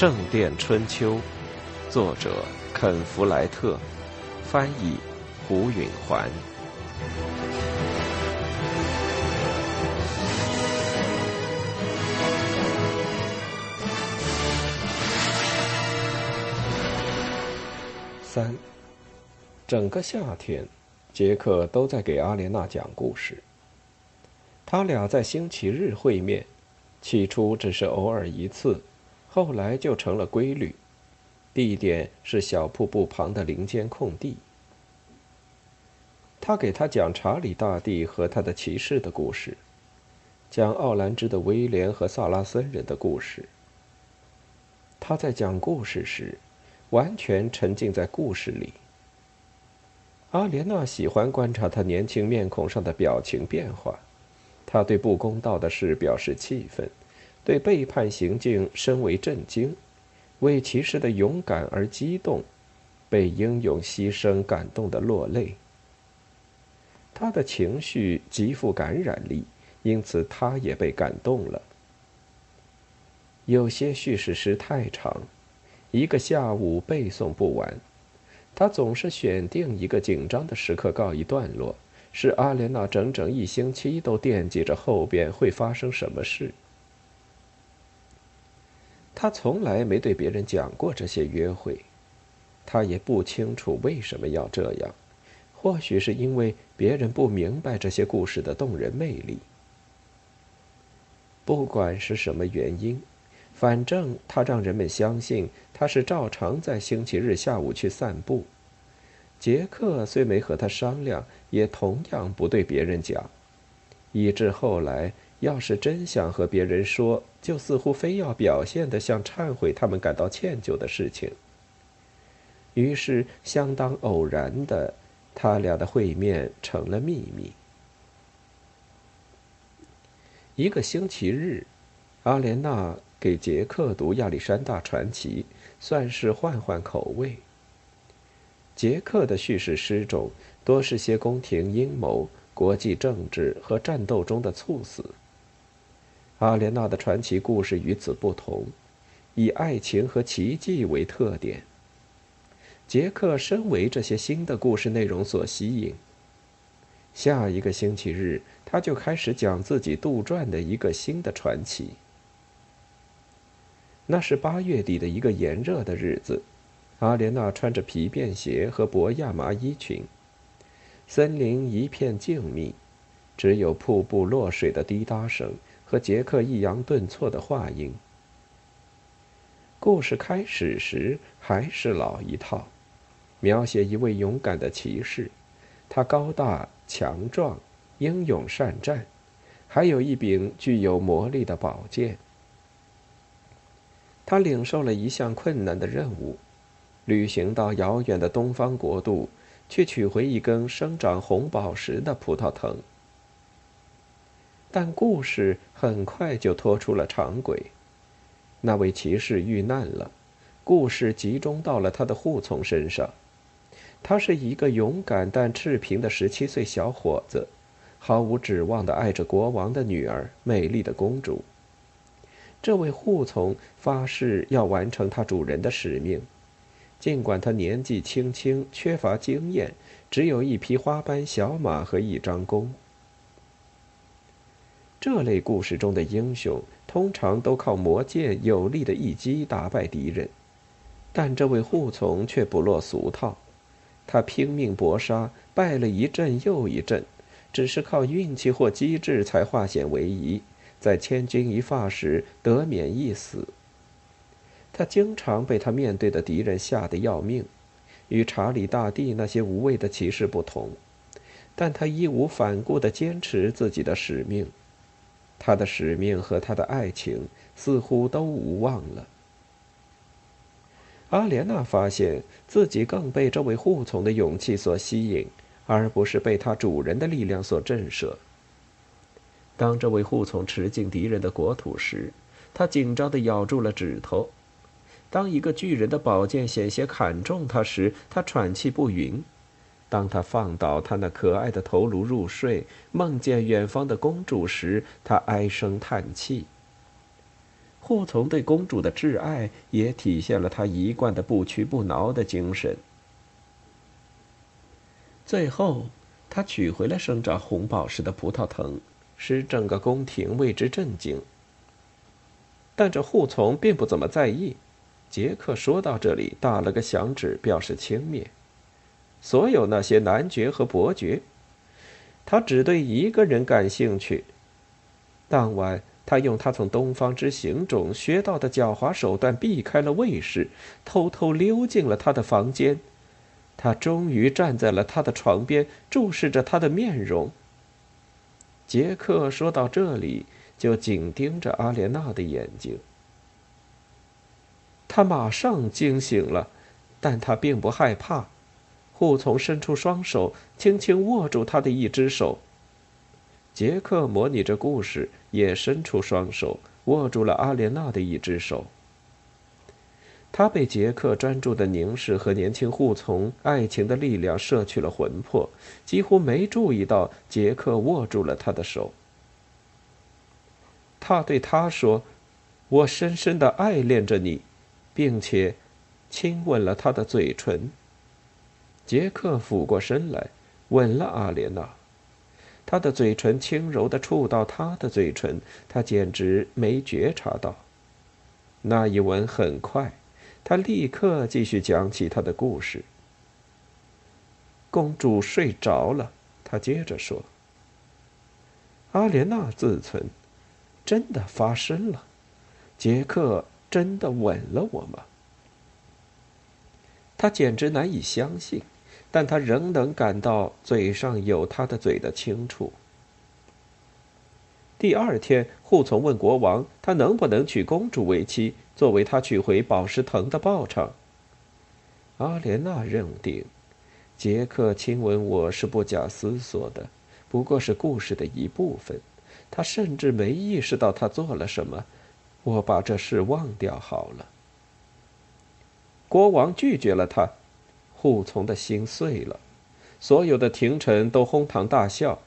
圣殿春秋》，作者肯·弗莱特，翻译胡允环。三，整个夏天，杰克都在给阿莲娜讲故事。他俩在星期日会面，起初只是偶尔一次，后来就成了规律。地点是小瀑布旁的林间空地。他给他讲查理大帝和他的骑士的故事，讲奥兰治的威廉和萨拉森人的故事。他在讲故事时，完全沉浸在故事里。阿莲娜喜欢观察他年轻面孔上的表情变化。他对不公道的事表示气愤，对背叛行径深为震惊，为骑士的勇敢而激动，被英勇牺牲感动的落泪。他的情绪极富感染力，因此他也被感动了。有些叙事诗太长，一个下午背诵不完。他总是选定一个紧张的时刻告一段落。使阿莲娜整整一星期都惦记着后边会发生什么事。他从来没对别人讲过这些约会，他也不清楚为什么要这样。或许是因为别人不明白这些故事的动人魅力。不管是什么原因，反正他让人们相信他是照常在星期日下午去散步。杰克虽没和他商量，也同样不对别人讲，以致后来要是真想和别人说，就似乎非要表现的像忏悔他们感到歉疚的事情。于是，相当偶然的，他俩的会面成了秘密。一个星期日，阿莲娜给杰克读亚历山大传奇，算是换换口味。杰克的叙事诗中多是些宫廷阴谋、国际政治和战斗中的猝死。阿莲娜的传奇故事与此不同，以爱情和奇迹为特点。杰克深为这些新的故事内容所吸引。下一个星期日，他就开始讲自己杜撰的一个新的传奇。那是八月底的一个炎热的日子。阿莲娜穿着皮便鞋和薄亚麻衣裙，森林一片静谧，只有瀑布落水的滴答声和杰克抑扬顿挫的话音。故事开始时还是老一套，描写一位勇敢的骑士，他高大强壮，英勇善战，还有一柄具有魔力的宝剑。他领受了一项困难的任务。旅行到遥远的东方国度，去取回一根生长红宝石的葡萄藤。但故事很快就拖出了常轨。那位骑士遇难了，故事集中到了他的护从身上。他是一个勇敢但赤贫的十七岁小伙子，毫无指望的爱着国王的女儿，美丽的公主。这位护从发誓要完成他主人的使命。尽管他年纪轻轻，缺乏经验，只有一匹花斑小马和一张弓。这类故事中的英雄通常都靠魔剑有力的一击打败敌人，但这位护从却不落俗套，他拼命搏杀，败了一阵又一阵，只是靠运气或机智才化险为夷，在千钧一发时得免一死。他经常被他面对的敌人吓得要命，与查理大帝那些无畏的骑士不同，但他义无反顾地坚持自己的使命。他的使命和他的爱情似乎都无望了。阿莲娜发现自己更被这位护从的勇气所吸引，而不是被他主人的力量所震慑。当这位护从驰进敌人的国土时，他紧张地咬住了指头。当一个巨人的宝剑险些砍中他时，他喘气不匀；当他放倒他那可爱的头颅入睡，梦见远方的公主时，他唉声叹气。护从对公主的挚爱也体现了他一贯的不屈不挠的精神。最后，他取回了生长红宝石的葡萄藤，使整个宫廷为之震惊。但这护从并不怎么在意。杰克说到这里，打了个响指，表示轻蔑。所有那些男爵和伯爵，他只对一个人感兴趣。当晚。他用他从东方之行中学到的狡猾手段避开了卫士，偷偷溜进了他的房间。他终于站在了他的床边，注视着他的面容。杰克说到这里，就紧盯着阿莲娜的眼睛。他马上惊醒了，但他并不害怕。护从伸出双手，轻轻握住他的一只手。杰克模拟着故事。也伸出双手握住了阿莲娜的一只手。他被杰克专注的凝视和年轻护从爱情的力量摄去了魂魄，几乎没注意到杰克握住了他的手。他对他说：“我深深的爱恋着你，并且亲吻了他的嘴唇。”杰克俯过身来，吻了阿莲娜。他的嘴唇轻柔地触到她的嘴唇，他简直没觉察到。那一吻很快，他立刻继续讲起他的故事。公主睡着了，他接着说：“阿莲娜自存，真的发生了，杰克真的吻了我吗？”他简直难以相信。但他仍能感到嘴上有他的嘴的轻触。第二天，护从问国王：“他能不能娶公主为妻，作为他取回宝石藤的报偿？”阿莲娜认定，杰克亲吻我是不假思索的，不过是故事的一部分。他甚至没意识到他做了什么。我把这事忘掉好了。国王拒绝了他。护从的心碎了，所有的廷臣都哄堂大笑。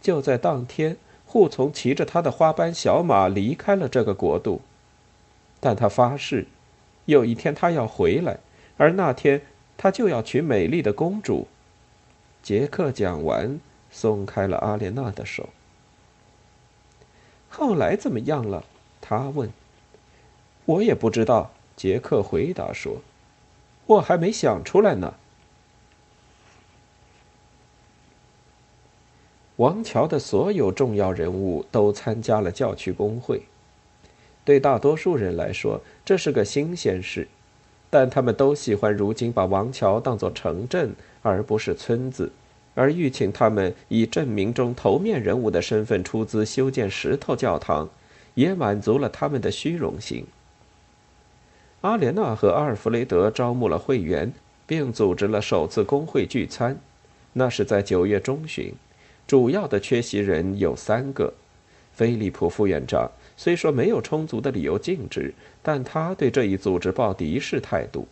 就在当天，护从骑着他的花斑小马离开了这个国度，但他发誓，有一天他要回来，而那天他就要娶美丽的公主。杰克讲完，松开了阿莲娜的手。后来怎么样了？他问。我也不知道。杰克回答说。我还没想出来呢。王桥的所有重要人物都参加了教区工会。对大多数人来说，这是个新鲜事，但他们都喜欢如今把王桥当作城镇而不是村子，而欲请他们以镇民中头面人物的身份出资修建石头教堂，也满足了他们的虚荣心。阿莲娜和阿尔弗雷德招募了会员，并组织了首次工会聚餐。那是在九月中旬。主要的缺席人有三个。菲利普副院长虽说没有充足的理由禁止，但他对这一组织抱敌视态度。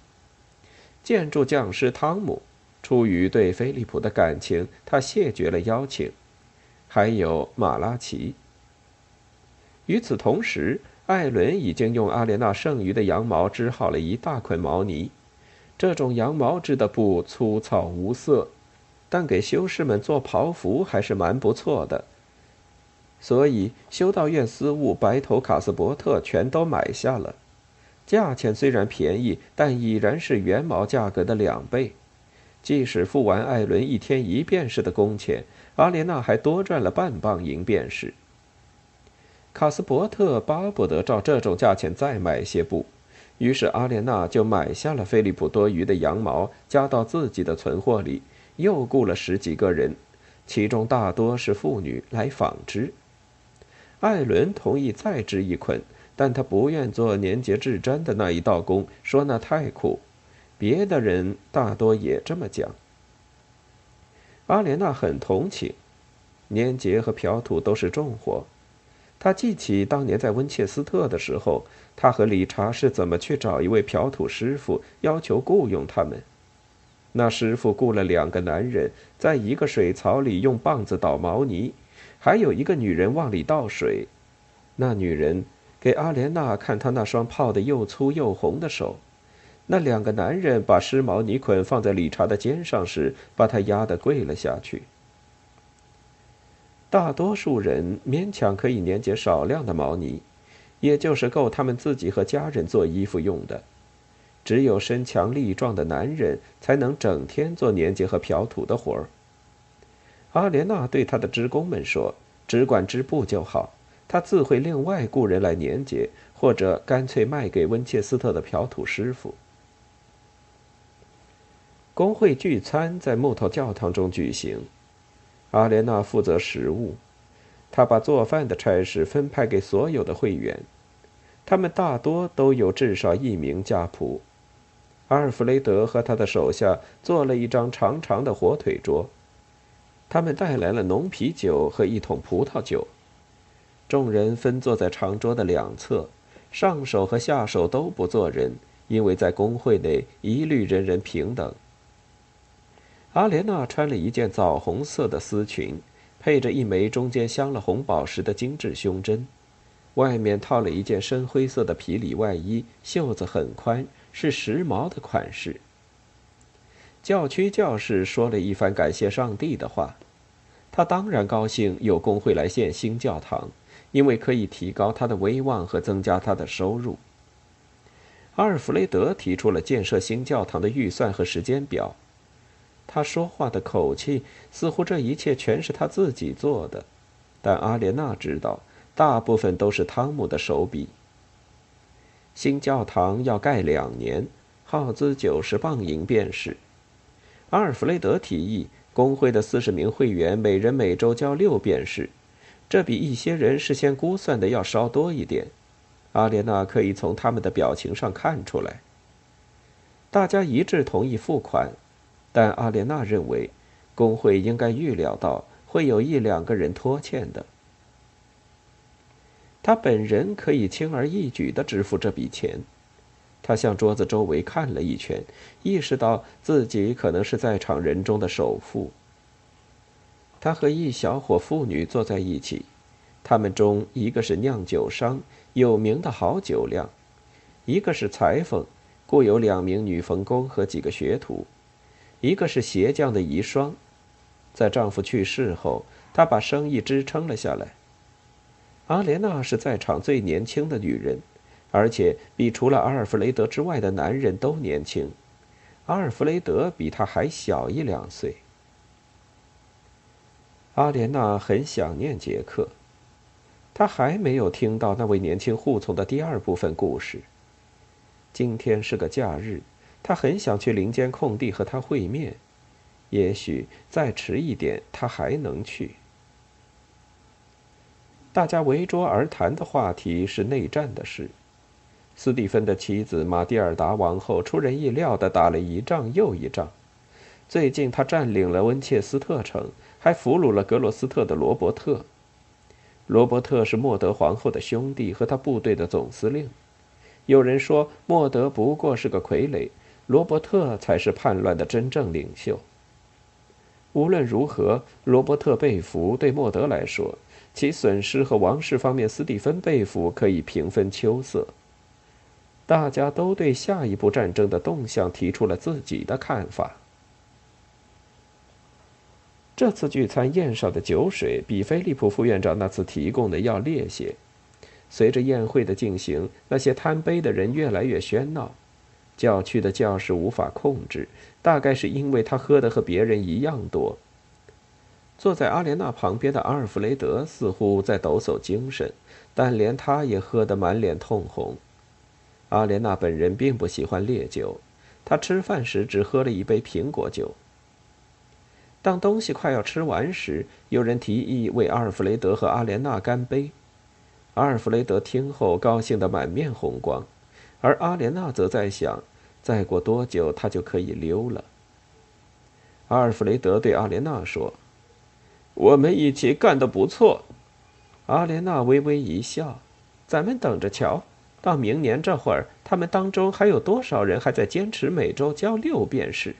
建筑匠师汤姆，出于对菲利普的感情，他谢绝了邀请。还有马拉奇。与此同时。艾伦已经用阿莲娜剩余的羊毛织好了一大捆毛呢。这种羊毛织的布粗糙无色，但给修士们做袍服还是蛮不错的。所以修道院司务白头卡斯伯特全都买下了。价钱虽然便宜，但已然是原毛价格的两倍。即使付完艾伦一天一便士的工钱，阿莲娜还多赚了半磅银便士。卡斯伯特巴不得照这种价钱再买些布，于是阿莲娜就买下了菲利普多余的羊毛，加到自己的存货里，又雇了十几个人，其中大多是妇女来纺织。艾伦同意再织一捆，但他不愿做年节制毡的那一道工，说那太苦。别的人大多也这么讲。阿莲娜很同情，年节和漂土都是重活。他记起当年在温切斯特的时候，他和理查是怎么去找一位漂土师傅，要求雇佣他们。那师傅雇了两个男人，在一个水槽里用棒子捣毛泥，还有一个女人往里倒水。那女人给阿莲娜看他那双泡得又粗又红的手。那两个男人把湿毛泥捆放在理查的肩上时，把他压得跪了下去。大多数人勉强可以粘结少量的毛呢，也就是够他们自己和家人做衣服用的。只有身强力壮的男人才能整天做年结和漂土的活儿。阿莲娜对他的职工们说：“只管织布就好，她自会另外雇人来年结，或者干脆卖给温切斯特的漂土师傅。”工会聚餐在木头教堂中举行，阿莲娜负责食物，她把做饭的差事分派给所有的会员，他们大多都有至少一名家仆。阿尔弗雷德和他的手下做了一张长长的火腿桌，他们带来了浓啤酒和一桶葡萄酒。众人分坐在长桌的两侧，上手和下手都不做人，因为在工会内一律人人平等。阿莲娜穿了一件枣红色的丝裙，配着一枚中间镶了红宝石的精致胸针，外面套了一件深灰色的皮里外衣，袖子很宽。是时髦的款式。教区教士说了一番感谢上帝的话，他当然高兴有工会来建新教堂，因为可以提高他的威望和增加他的收入。阿尔弗雷德提出了建设新教堂的预算和时间表，他说话的口气似乎这一切全是他自己做的，但阿莲娜知道，大部分都是汤姆的手笔。新教堂要盖两年，耗资九十磅银便是。阿尔弗雷德提议，工会的四十名会员每人每周交六便士，这比一些人事先估算的要稍多一点。阿莲娜可以从他们的表情上看出来。大家一致同意付款，但阿莲娜认为，工会应该预料到会有一两个人拖欠的。他本人可以轻而易举地支付这笔钱。他向桌子周围看了一圈，意识到自己可能是在场人中的首富。他和一小伙妇女坐在一起，他们中一个是酿酒商，有名的好酒量；一个是裁缝，雇有两名女缝工和几个学徒；一个是鞋匠的遗孀。在丈夫去世后，她把生意支撑了下来。阿莲娜是在场最年轻的女人，而且比除了阿尔弗雷德之外的男人都年轻。阿尔弗雷德比她还小一两岁。阿莲娜很想念杰克，她还没有听到那位年轻护从的第二部分故事。今天是个假日，他很想去林间空地和他会面。也许再迟一点，他还能去。大家围桌而谈的话题是内战的事。斯蒂芬的妻子玛蒂尔达王后出人意料地打了一仗又一仗。最近，她占领了温切斯特城，还俘虏了格罗斯特的罗伯特。罗伯特是莫德皇后的兄弟和他部队的总司令。有人说，莫德不过是个傀儡，罗伯特才是叛乱的真正领袖。无论如何，罗伯特被俘对莫德来说。其损失和王室方面斯蒂芬被俘可以平分秋色。大家都对下一步战争的动向提出了自己的看法。这次聚餐宴上的酒水比菲利普副院长那次提供的要烈些。随着宴会的进行，那些贪杯的人越来越喧闹，教区的教士无法控制，大概是因为他喝的和别人一样多。坐在阿莲娜旁边的阿尔弗雷德似乎在抖擞精神，但连他也喝得满脸通红。阿莲娜本人并不喜欢烈酒，她吃饭时只喝了一杯苹果酒。当东西快要吃完时，有人提议为阿尔弗雷德和阿莲娜干杯。阿尔弗雷德听后高兴得满面红光，而阿莲娜则在想：再过多久他就可以溜了。阿尔弗雷德对阿莲娜说。我们一起干得不错，阿莲娜微微一笑。咱们等着瞧，到明年这会儿，他们当中还有多少人还在坚持每周交六便士？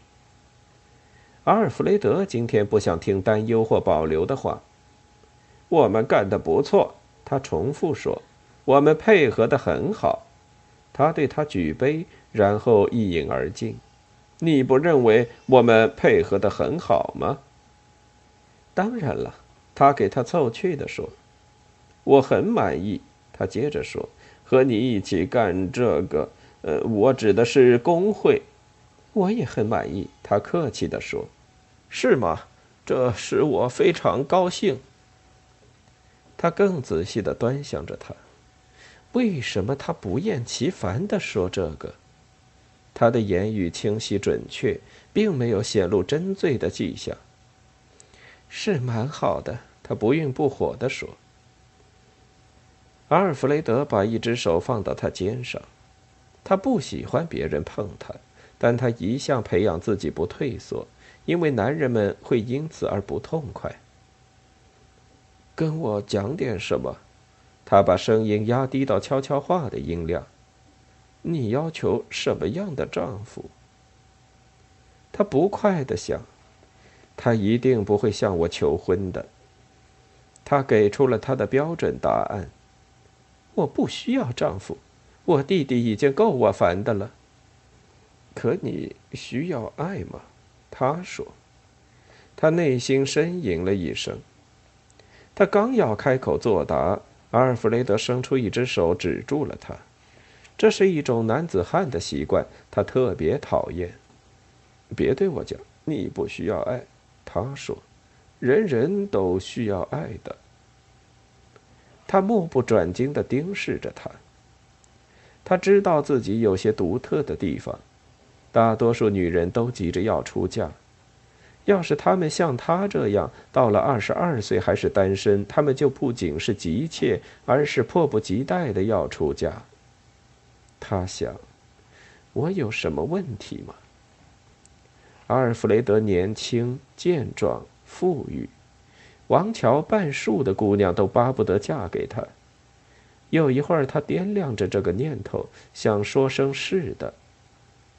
阿尔弗雷德今天不想听担忧或保留的话。我们干得不错，他重复说。我们配合的很好。”他对他举杯，然后一饮而尽。你不认为我们配合的很好吗？当然了，他给他凑趣的说：“我很满意。”他接着说：“和你一起干这个，呃，我指的是工会。”我也很满意。他客气的说：“是吗？这使我非常高兴。”他更仔细的端详着他。为什么他不厌其烦的说这个？他的言语清晰准确，并没有显露真醉的迹象。是蛮好的，他不愠不火地说。阿尔弗雷德把一只手放到他肩上，他不喜欢别人碰他，但他一向培养自己不退缩，因为男人们会因此而不痛快。跟我讲点什么？他把声音压低到悄悄话的音量。你要求什么样的丈夫？他不快的想，他一定不会向我求婚的。他给出了他的标准答案：我不需要丈夫，我弟弟已经够我烦的了。可你需要爱吗？他说。他内心呻吟了一声。他刚要开口作答，阿尔弗雷德伸出一只手指住了他。这是一种男子汉的习惯，他特别讨厌。别对我讲，你不需要爱。他说：“人人都需要爱的。”他目不转睛地盯视着他。他知道自己有些独特的地方。大多数女人都急着要出嫁。要是她们像他这样，到了二十二岁还是单身，她们就不仅是急切，而是迫不及待的要出嫁。他想：“我有什么问题吗？”阿尔弗雷德年轻、健壮、富裕，王桥半数的姑娘都巴不得嫁给他。有一会儿，他掂量着这个念头，想说声“是的”，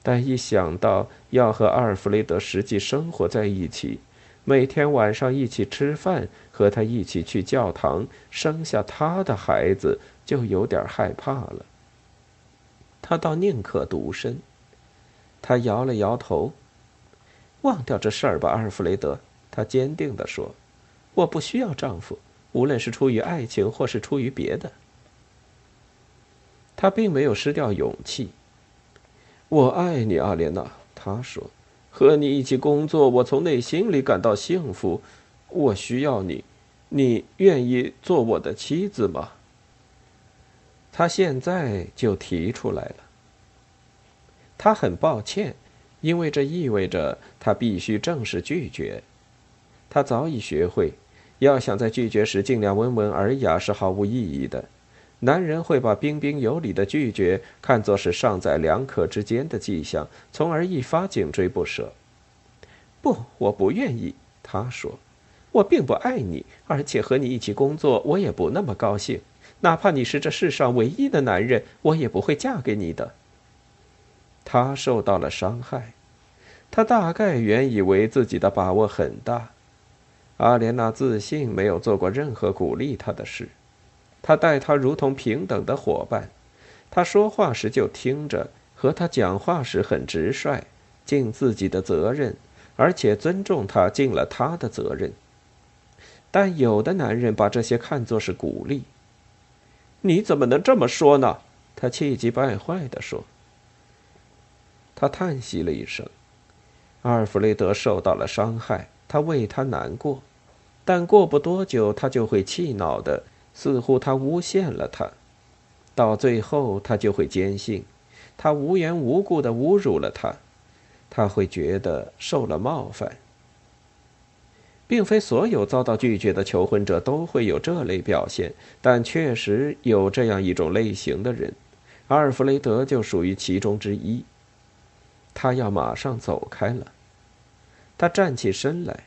但一想到要和阿尔弗雷德实际生活在一起，每天晚上一起吃饭，和他一起去教堂，生下他的孩子，就有点害怕了。他倒宁可独身。他摇了摇头，忘掉这事儿吧，阿尔弗雷德。他坚定地说：“我不需要丈夫，无论是出于爱情或是出于别的。”他并没有失掉勇气。我爱你，阿莲娜。他说：“和你一起工作，我从内心里感到幸福。我需要你，你愿意做我的妻子吗？”他现在就提出来了。他很抱歉，因为这意味着他必须正式拒绝。他早已学会，要想在拒绝时尽量温文尔雅是毫无意义的。男人会把彬彬有礼的拒绝看作是尚在两可之间的迹象，从而一发紧追不舍。不，我不愿意。他说：“我并不爱你，而且和你一起工作，我也不那么高兴。”哪怕你是这世上唯一的男人，我也不会嫁给你的。他受到了伤害，他大概原以为自己的把握很大。阿莲娜自信没有做过任何鼓励他的事，他待他如同平等的伙伴。他说话时就听着，和他讲话时很直率，尽自己的责任，而且尊重他尽了他的责任。但有的男人把这些看作是鼓励。你怎么能这么说呢？他气急败坏地说。他叹息了一声。阿尔弗雷德受到了伤害，他为他难过，但过不多久他就会气恼的，似乎他诬陷了他。到最后，他就会坚信，他无缘无故的侮辱了他，他会觉得受了冒犯。并非所有遭到拒绝的求婚者都会有这类表现，但确实有这样一种类型的人，阿尔弗雷德就属于其中之一。他要马上走开了。他站起身来。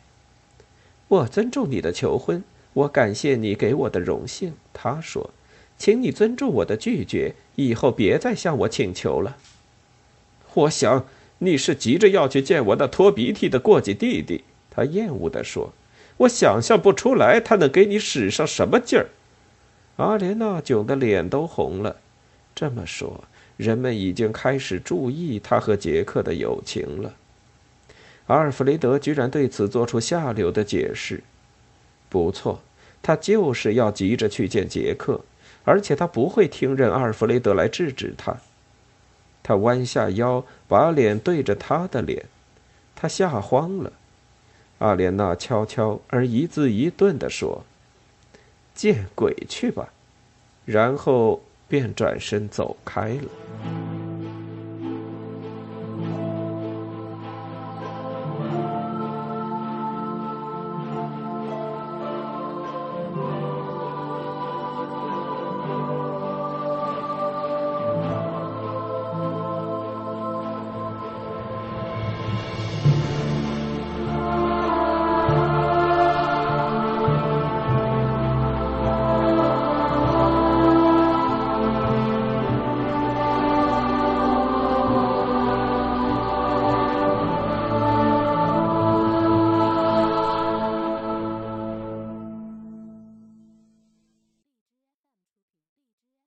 我尊重你的求婚，我感谢你给我的荣幸。他说：“请你尊重我的拒绝，以后别再向我请求了。”我想你是急着要去见我那拖鼻涕的过继弟弟。他厌恶地说：“我想象不出来他能给你使上什么劲儿。”阿莲娜窘得脸都红了。这么说，人们已经开始注意他和杰克的友情了。阿尔弗雷德居然对此做出下流的解释。不错，他就是要急着去见杰克，而且他不会听任阿尔弗雷德来制止他。他弯下腰，把脸对着他的脸，他吓慌了。阿莲娜悄悄而一字一顿地说：“见鬼去吧！”然后便转身走开了。